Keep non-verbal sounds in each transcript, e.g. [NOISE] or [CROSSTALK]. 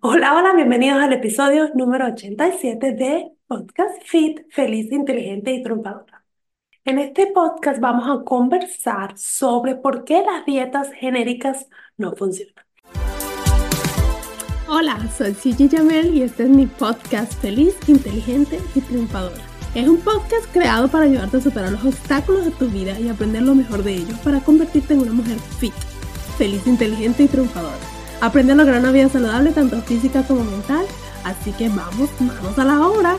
Hola, hola, bienvenidos al episodio número 87 de Podcast Fit, feliz, inteligente y triunfadora. En este podcast vamos a conversar sobre por qué las dietas genéricas no funcionan. Hola, soy Gigi Jamel y este es mi podcast Feliz, Inteligente y Triunfadora. Es un podcast creado para ayudarte a superar los obstáculos de tu vida y aprender lo mejor de ellos para convertirte en una mujer fit, feliz, inteligente y triunfadora. Aprende a lograr una vida saludable tanto física como mental. Así que vamos, vamos a la obra.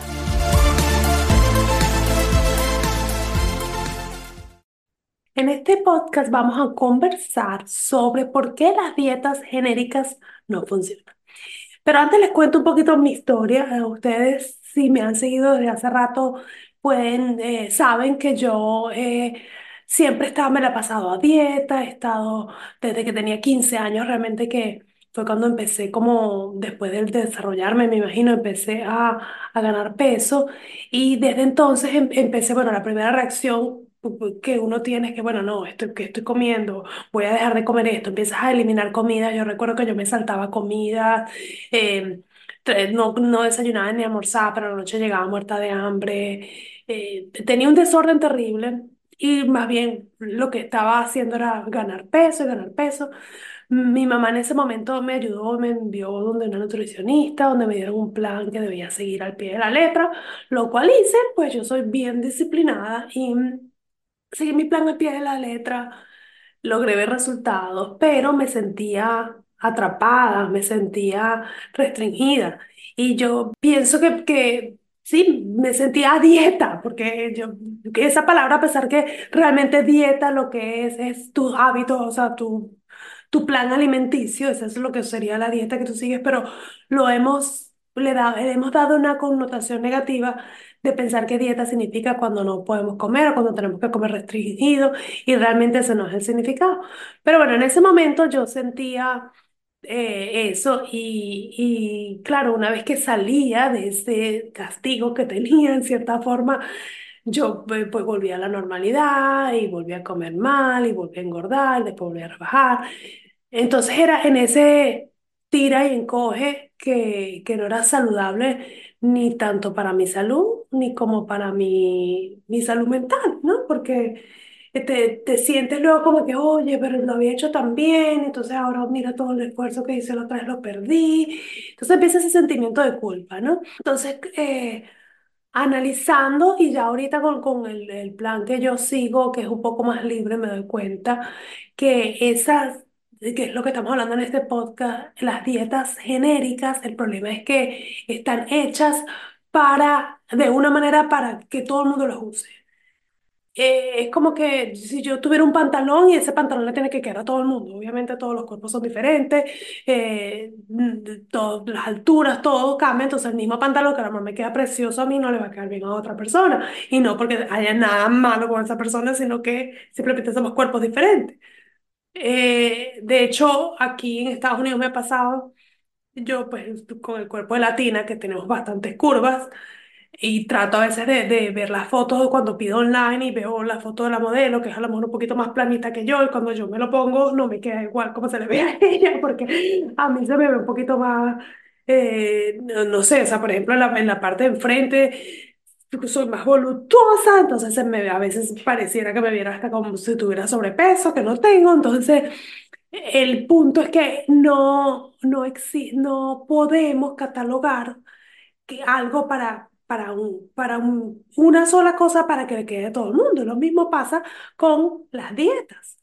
En este podcast vamos a conversar sobre por qué las dietas genéricas no funcionan. Pero antes les cuento un poquito mi historia. Eh, Ustedes, si me han seguido desde hace rato, pueden, eh, saben que yo eh, siempre estaba, me la he pasado a dieta, he estado desde que tenía 15 años, realmente que fue cuando empecé como después de desarrollarme, me imagino, empecé a, a ganar peso y desde entonces em- empecé, bueno, la primera reacción que uno tiene es que, bueno, no, estoy, que estoy comiendo, voy a dejar de comer esto, empiezas a eliminar comida, yo recuerdo que yo me saltaba comida, eh, no, no desayunaba ni almorzaba, pero a la noche llegaba muerta de hambre, eh, tenía un desorden terrible. Y más bien lo que estaba haciendo era ganar peso y ganar peso. Mi mamá en ese momento me ayudó, me envió donde una nutricionista, donde me dieron un plan que debía seguir al pie de la letra, lo cual hice, pues yo soy bien disciplinada y mm, seguí mi plan al pie de la letra, logré ver resultados, pero me sentía atrapada, me sentía restringida. Y yo pienso que, que sí, me sentía a dieta, porque yo, esa palabra, a pesar que realmente dieta lo que es, es tus hábitos, o sea, tu tu plan alimenticio, eso es lo que sería la dieta que tú sigues, pero lo hemos, le, da- le hemos dado una connotación negativa de pensar que dieta significa cuando no podemos comer o cuando tenemos que comer restringido y realmente ese no es el significado. Pero bueno, en ese momento yo sentía eh, eso y, y claro, una vez que salía de ese castigo que tenía en cierta forma, yo pues pues, volví a la normalidad y volví a comer mal y volví a engordar, después volví a rebajar. Entonces era en ese tira y encoge que, que no era saludable ni tanto para mi salud ni como para mi, mi salud mental, ¿no? Porque te, te sientes luego como que, oye, pero lo había hecho tan bien, entonces ahora mira todo el esfuerzo que hice la otra vez lo perdí. Entonces empieza ese sentimiento de culpa, ¿no? Entonces, eh, analizando y ya ahorita con, con el, el plan que yo sigo, que es un poco más libre, me doy cuenta que esas, que es lo que estamos hablando en este podcast, las dietas genéricas, el problema es que están hechas para, de una manera para que todo el mundo los use. Eh, es como que si yo tuviera un pantalón y ese pantalón le tiene que quedar a todo el mundo. Obviamente todos los cuerpos son diferentes, eh, mm, todo- las alturas, todo cambia. Entonces el mismo pantalón que a lo mejor me queda precioso a mí no le va a quedar bien a otra persona. Y no porque haya nada malo con esa persona, sino que simplemente somos cuerpos diferentes. Eh, de hecho, aquí en Estados Unidos me ha pasado, yo pues con el cuerpo de latina, que tenemos bastantes curvas. Y trato a veces de, de ver las fotos cuando pido online y veo la foto de la modelo, que es a lo mejor un poquito más planita que yo, y cuando yo me lo pongo no me queda igual como se le ve a [LAUGHS] ella, porque a mí se me ve un poquito más, eh, no, no sé, o sea, por ejemplo, en la, en la parte de enfrente soy más voluptuosa, entonces se me a veces pareciera que me viera hasta como si tuviera sobrepeso, que no tengo, entonces el punto es que no, no, no podemos catalogar que algo para, para, un, para un- una sola cosa para que le quede a todo el mundo. Lo mismo pasa con las dietas.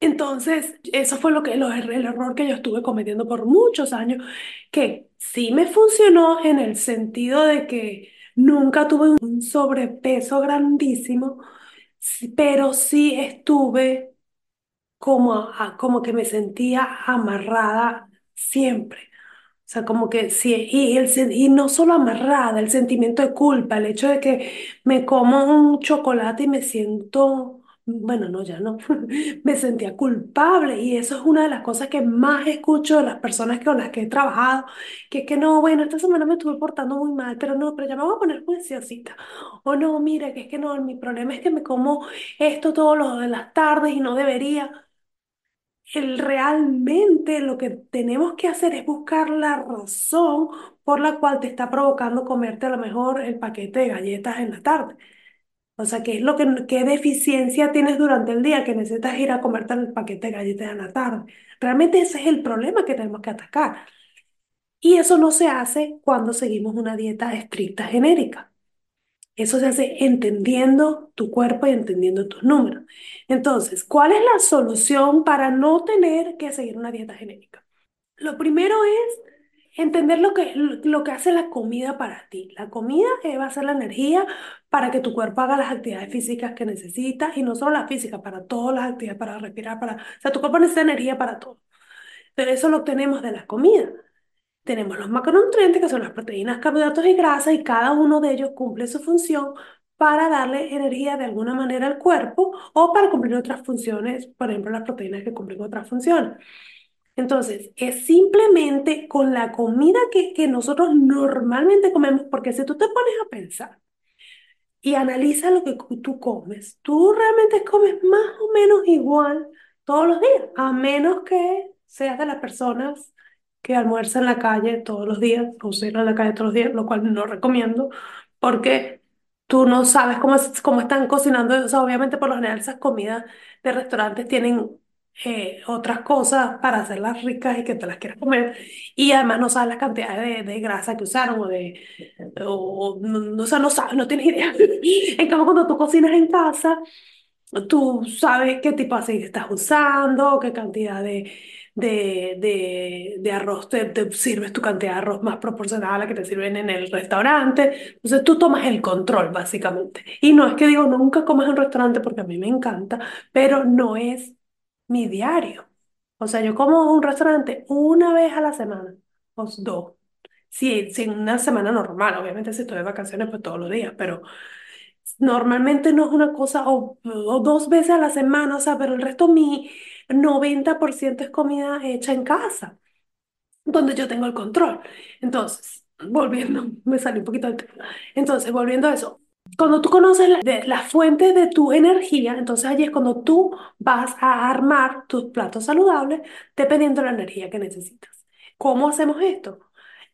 Entonces, eso fue lo que, lo- el error que yo estuve cometiendo por muchos años, que sí me funcionó en el sentido de que nunca tuve un sobrepeso grandísimo, pero sí estuve como, a- como que me sentía amarrada siempre. O sea, como que sí, y, el, y no solo amarrada, el sentimiento de culpa, el hecho de que me como un chocolate y me siento, bueno, no, ya no, [LAUGHS] me sentía culpable y eso es una de las cosas que más escucho de las personas con las que he trabajado, que es que no, bueno, esta semana me estuve portando muy mal, pero no, pero ya me voy a poner juiciosita. O no, mira, que es que no, mi problema es que me como esto todos los de las tardes y no debería el, realmente lo que tenemos que hacer es buscar la razón por la cual te está provocando comerte a lo mejor el paquete de galletas en la tarde. O sea, ¿qué es lo que, qué deficiencia tienes durante el día que necesitas ir a comerte el paquete de galletas en la tarde? Realmente ese es el problema que tenemos que atacar. Y eso no se hace cuando seguimos una dieta estricta genérica. Eso se hace entendiendo tu cuerpo y entendiendo tus números. Entonces, ¿cuál es la solución para no tener que seguir una dieta genérica? Lo primero es entender lo que, lo que hace la comida para ti. La comida va a ser la energía para que tu cuerpo haga las actividades físicas que necesita y no solo las físicas, para todas las actividades, para respirar, para... O sea, tu cuerpo necesita energía para todo. Pero eso lo obtenemos de la comida. Tenemos los macronutrientes, que son las proteínas, carbohidratos y grasas, y cada uno de ellos cumple su función para darle energía de alguna manera al cuerpo o para cumplir otras funciones, por ejemplo, las proteínas que cumplen otras funciones. Entonces, es simplemente con la comida que, que nosotros normalmente comemos, porque si tú te pones a pensar y analiza lo que tú comes, tú realmente comes más o menos igual todos los días, a menos que seas de las personas que almuerzan en la calle todos los días o cenan en la calle todos los días, lo cual no recomiendo, porque tú no sabes cómo, es- cómo están cocinando. O sea, obviamente por lo general esas comidas de restaurantes tienen eh, otras cosas para hacerlas ricas y que te las quieras comer. Y además no sabes la cantidad de, de grasa que usaron o de... O, no, no- o sea, no sabes, no tienes idea. [LAUGHS] En cambio, cuando tú cocinas en casa, Tú sabes qué tipo de aceite estás usando, qué cantidad de, de, de, de arroz te, te sirves, tu cantidad de arroz más proporcional a la que te sirven en el restaurante. Entonces tú tomas el control, básicamente. Y no es que digo nunca comas en un restaurante porque a mí me encanta, pero no es mi diario. O sea, yo como un restaurante una vez a la semana, o dos. Sí, sí, en una semana normal, obviamente si estoy de vacaciones, pues todos los días, pero Normalmente no es una cosa, o, o dos veces a la semana, o sea, pero el resto, mi 90% es comida hecha en casa, donde yo tengo el control. Entonces, volviendo, [LAUGHS] me salió un poquito del tema. Entonces, volviendo a eso, cuando tú conoces la, de, las fuentes de tu energía, entonces allí es cuando tú vas a armar tus platos saludables dependiendo de la energía que necesitas. ¿Cómo hacemos esto?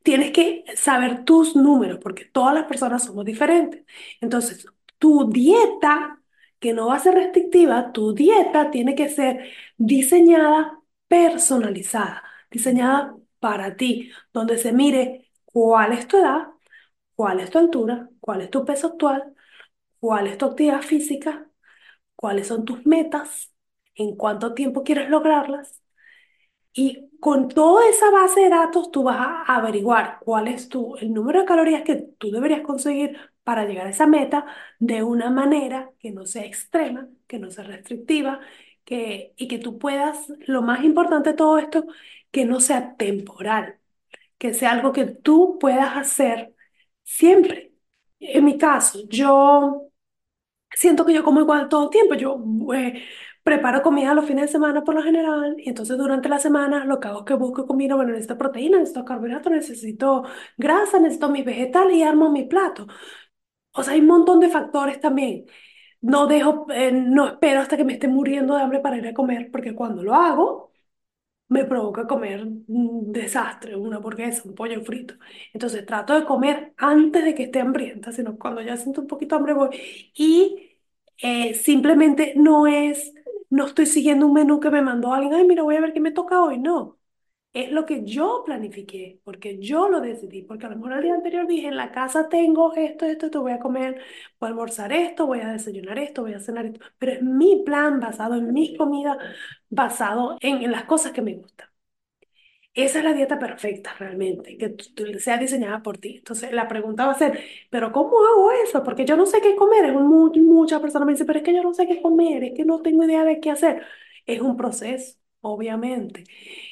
Tienes que saber tus números porque todas las personas somos diferentes. Entonces, tu dieta, que no va a ser restrictiva, tu dieta tiene que ser diseñada, personalizada, diseñada para ti, donde se mire cuál es tu edad, cuál es tu altura, cuál es tu peso actual, cuál es tu actividad física, cuáles son tus metas, en cuánto tiempo quieres lograrlas. Y con toda esa base de datos tú vas a averiguar cuál es tu, el número de calorías que tú deberías conseguir para llegar a esa meta de una manera que no sea extrema, que no sea restrictiva, que, y que tú puedas, lo más importante de todo esto, que no sea temporal, que sea algo que tú puedas hacer siempre. En mi caso, yo siento que yo como igual todo el tiempo. Yo eh, preparo comida los fines de semana por lo general y entonces durante la semana lo que hago es que busco comida, bueno, necesito proteína, necesito carbohidratos, necesito grasa, necesito mis vegetales y armo mi plato. O sea, hay un montón de factores también. No dejo, eh, no espero hasta que me esté muriendo de hambre para ir a comer, porque cuando lo hago me provoca comer un desastre, una hamburguesa, un pollo frito. Entonces trato de comer antes de que esté hambrienta, sino cuando ya siento un poquito hambre voy. Y eh, simplemente no es, no estoy siguiendo un menú que me mandó alguien, ay, mira, voy a ver qué me toca hoy. No, es lo que yo planifiqué, porque yo lo decidí, porque a lo mejor el día anterior dije, en la casa tengo esto, esto, esto, voy a comer, voy a almorzar esto, voy a desayunar esto, voy a cenar esto, pero es mi plan basado en mis comidas, basado en, las cosas que me gustan. Esa es la dieta perfecta realmente, que sea diseñada por ti. Entonces la pregunta va a ser, ¿pero cómo hago eso? Porque yo no sé qué comer. Es mu- muchas personas me dicen, pero es que yo no sé qué comer, es que no tengo idea de qué hacer. es un proceso, obviamente.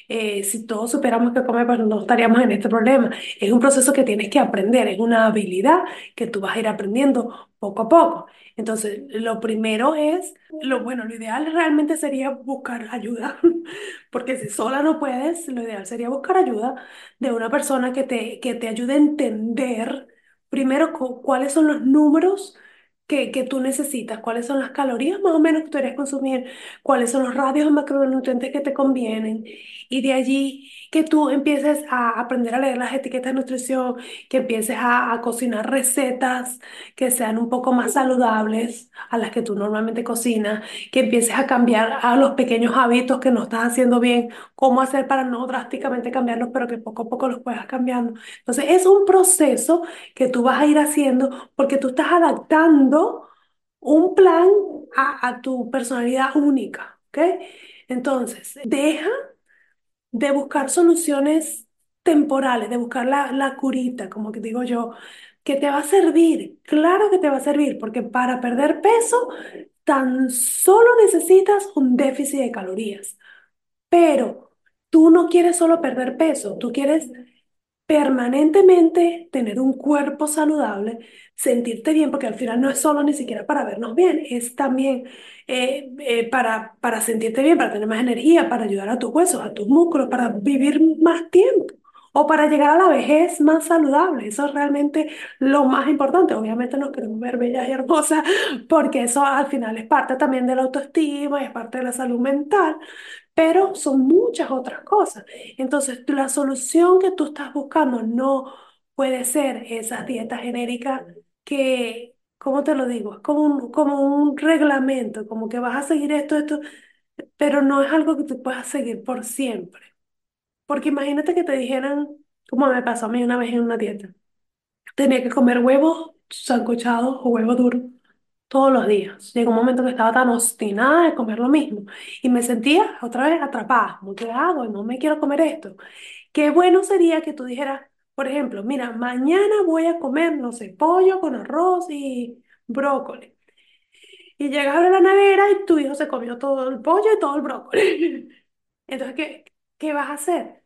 Eh, si todos supiéramos qué comer, pues no estaríamos en este problema. Es un proceso que tienes que aprender, es una habilidad que tú vas a ir aprendiendo poco a poco. Entonces, lo primero es, lo bueno, lo ideal realmente sería buscar ayuda, [LAUGHS] porque si sola no puedes, lo ideal sería buscar ayuda de una persona que te, que te ayude a entender primero cu- cuáles son los números que, que tú necesitas, cuáles son las calorías más o menos que tú quieres consumir, cuáles son los radios de macronutrientes que te convienen, y de allí que tú empieces a aprender a leer las etiquetas de nutrición, que empieces a, a cocinar recetas que sean un poco más saludables a las que tú normalmente cocinas, que empieces a cambiar a los pequeños hábitos que no estás haciendo bien, cómo hacer para no drásticamente cambiarlos, pero que poco a poco los puedas cambiando. Entonces, es un proceso que tú vas a ir haciendo porque tú estás adaptando un plan a, a tu personalidad única, ¿ok? Entonces, deja de buscar soluciones temporales, de buscar la, la curita, como que digo yo, que te va a servir, claro que te va a servir, porque para perder peso tan solo necesitas un déficit de calorías, pero tú no quieres solo perder peso, tú quieres permanentemente tener un cuerpo saludable, sentirte bien, porque al final no es solo ni siquiera para vernos bien, es también eh, eh, para, para sentirte bien, para tener más energía, para ayudar a tus huesos, a tus músculos, para vivir más tiempo. O para llegar a la vejez más saludable. Eso es realmente lo más importante. Obviamente nos queremos ver bellas y hermosas porque eso al final es parte también de la autoestima, es parte de la salud mental, pero son muchas otras cosas. Entonces, la solución que tú estás buscando no puede ser esas dietas genéricas que, ¿cómo te lo digo? Es como un, como un reglamento, como que vas a seguir esto, esto, pero no es algo que tú puedas seguir por siempre. Porque imagínate que te dijeran, como me pasó a mí una vez en una dieta, tenía que comer huevos sancochados o huevos duros todos los días. Llegó un momento que estaba tan obstinada de comer lo mismo y me sentía otra vez atrapada, como que hago, no me quiero comer esto. Qué bueno sería que tú dijeras, por ejemplo, mira, mañana voy a comer, no sé, pollo con arroz y brócoli. Y llegas a la nevera y tu hijo se comió todo el pollo y todo el brócoli. [LAUGHS] Entonces, ¿qué, qué vas a hacer?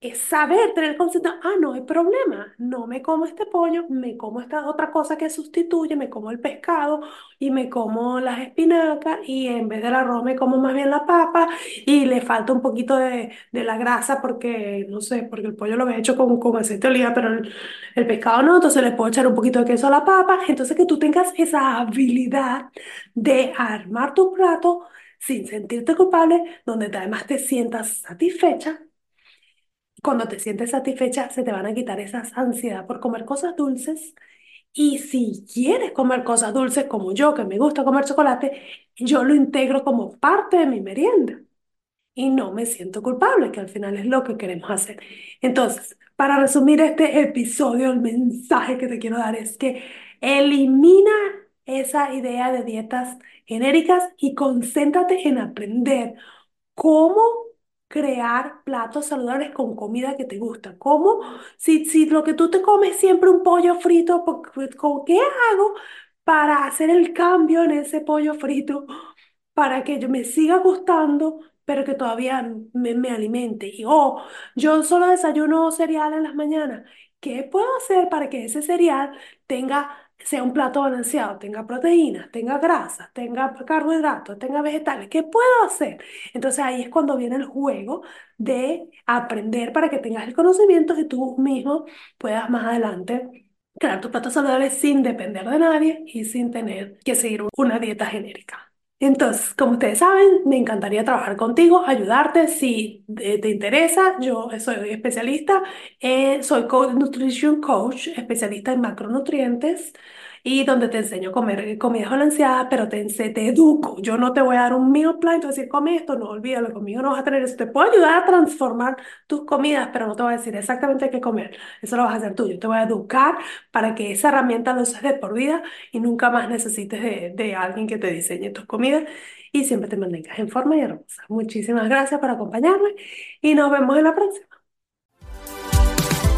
Es saber, tener conciencia, ah, no hay problema, no me como este pollo, me como esta otra cosa que sustituye, me como el pescado y me como las espinacas y en vez del arroz me como más bien la papa y le falta un poquito de, de la grasa porque, no sé, porque el pollo lo había hecho con, con aceite de oliva, pero el, el pescado no, entonces le puedo echar un poquito de queso a la papa, entonces que tú tengas esa habilidad de armar tu plato sin sentirte culpable, donde además te sientas satisfecha cuando te sientes satisfecha, se te van a quitar esas ansiedad por comer cosas dulces. Y si quieres comer cosas dulces como yo, que me gusta comer chocolate, yo lo integro como parte de mi merienda. Y no me siento culpable, que al final es lo que queremos hacer. Entonces, para resumir este episodio, el mensaje que te quiero dar es que elimina esa idea de dietas genéricas y concéntrate en aprender cómo crear platos saludables con comida que te gusta. ¿Cómo? Si, si lo que tú te comes es siempre un pollo frito, ¿con qué hago para hacer el cambio en ese pollo frito para que yo me siga gustando, pero que todavía me, me alimente? Y, oh, yo solo desayuno cereal en las mañanas. ¿Qué puedo hacer para que ese cereal tenga sea un plato balanceado, tenga proteínas, tenga grasas, tenga carbohidratos, tenga vegetales. ¿Qué puedo hacer? Entonces ahí es cuando viene el juego de aprender para que tengas el conocimiento y tú mismo puedas más adelante crear tus platos saludables sin depender de nadie y sin tener que seguir una dieta genérica. Entonces, como ustedes saben, me encantaría trabajar contigo, ayudarte si te interesa. Yo soy especialista, eh, soy Nutrition Coach, especialista en macronutrientes y donde te enseño a comer comidas balanceadas, pero te, te educo. Yo no te voy a dar un meal plan, te voy a decir, come esto, no, olvídalo, conmigo no vas a tener eso. Te puedo ayudar a transformar tus comidas, pero no te voy a decir exactamente qué comer. Eso lo vas a hacer tú. Yo te voy a educar para que esa herramienta lo uses de por vida y nunca más necesites de, de alguien que te diseñe tus comidas y siempre te mantengas en forma y hermosa. Muchísimas gracias por acompañarme y nos vemos en la próxima.